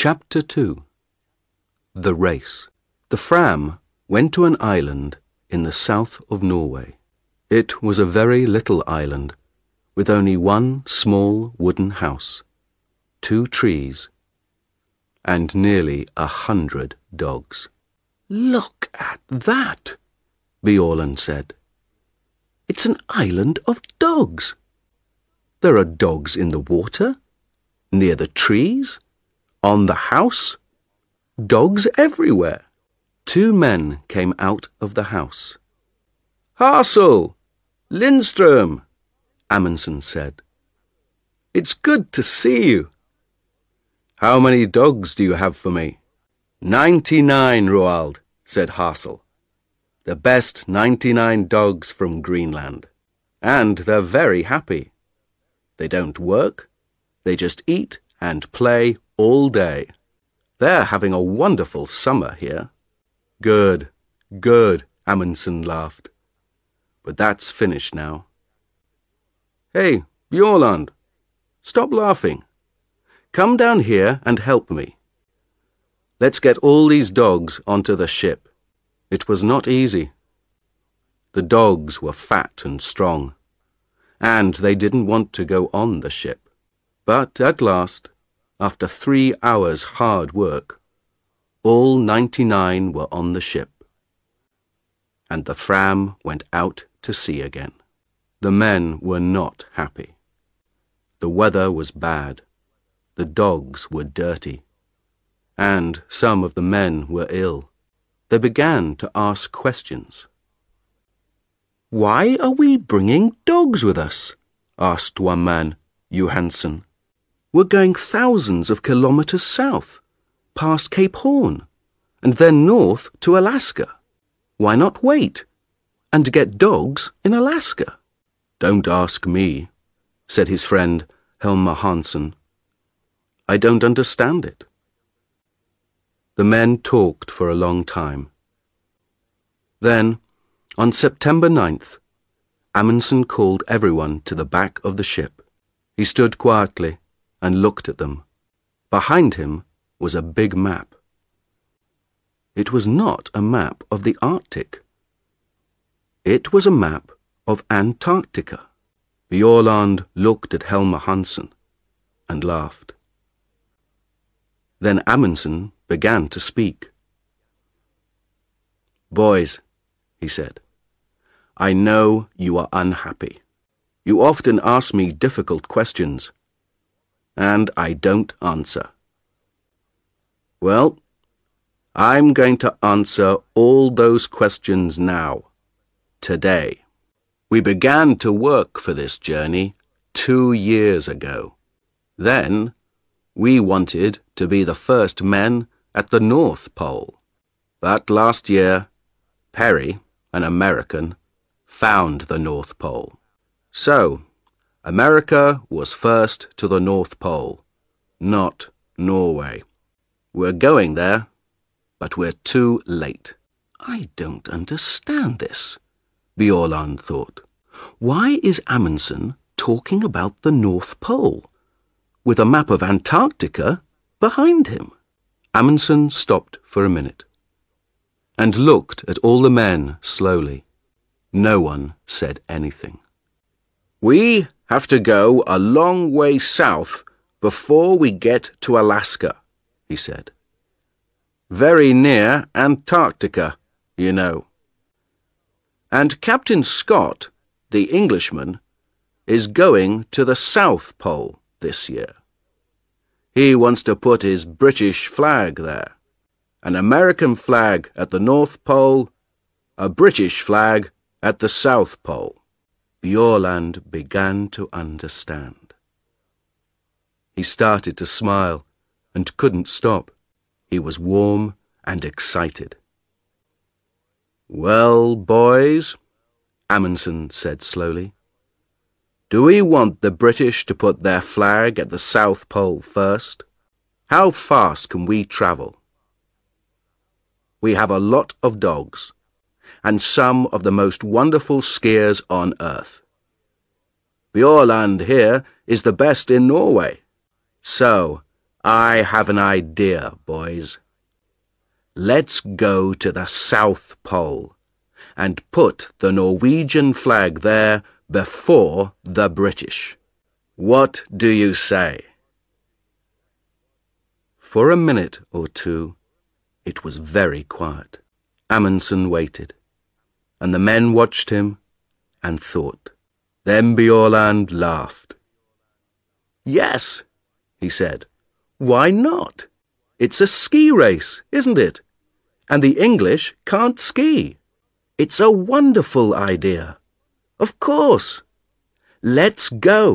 Chapter 2 The Race The Fram went to an island in the south of Norway. It was a very little island, with only one small wooden house, two trees, and nearly a hundred dogs. Look at that, Bjaaland said. It's an island of dogs. There are dogs in the water, near the trees, on the house, dogs everywhere. Two men came out of the house. Hassel! Lindström! Amundsen said. It's good to see you. How many dogs do you have for me? Ninety-nine, Roald, said Hassel. The best ninety-nine dogs from Greenland. And they're very happy. They don't work. They just eat and play all day. They're having a wonderful summer here. Good, good, Amundsen laughed. But that's finished now. Hey, Bjaaland, stop laughing. Come down here and help me. Let's get all these dogs onto the ship. It was not easy. The dogs were fat and strong and they didn't want to go on the ship. But at last, after three hours' hard work, all ninety-nine were on the ship, and the Fram went out to sea again. The men were not happy. The weather was bad, the dogs were dirty, and some of the men were ill. They began to ask questions. Why are we bringing dogs with us? asked one man, Johansen. We're going thousands of kilometers south, past Cape Horn, and then north to Alaska. Why not wait and get dogs in Alaska? Don't ask me, said his friend Helmer Hanssen. I don't understand it. The men talked for a long time. Then, on September 9th, Amundsen called everyone to the back of the ship. He stood quietly and looked at them. Behind him was a big map. It was not a map of the Arctic. It was a map of Antarctica. Bjaaland looked at Helmer Hanssen and laughed. Then Amundsen began to speak. Boys, he said. I know you are unhappy. You often ask me difficult questions, and I don't answer. Well, I'm going to answer all those questions now, today. We began to work for this journey two years ago. Then, we wanted to be the first men at the North Pole. But last year, Peary, an American, found the North Pole. So, America was first to the North Pole, not Norway. We're going there, but we're too late. I don't understand this, Bjaaland thought. Why is Amundsen talking about the North Pole, with a map of Antarctica behind him? Amundsen stopped for a minute and looked at all the men slowly. No one said anything. We have to go a long way south before we get to Alaska, he said. Very near Antarctica, you know. And Captain Scott, the Englishman, is going to the South Pole this year. He wants to put his British flag there. An American flag at the North Pole, a British flag at the South Pole, Bjaaland began to understand. He started to smile and couldn't stop. He was warm and excited. Well, boys, Amundsen said slowly, do we want the British to put their flag at the South Pole first? How fast can we travel? We have a lot of dogs and some of the most wonderful skiers on earth. Bjaaland here is the best in Norway. So, I have an idea, boys. Let's go to the South Pole and put the Norwegian flag there before the British. What do you say? For a minute or two, it was very quiet. Amundsen waited, and the men watched him and thought. Then Bjaaland laughed. Yes, he said. Why not? It's a ski race, isn't it? And the English can't ski. It's a wonderful idea. Of course. Let's go.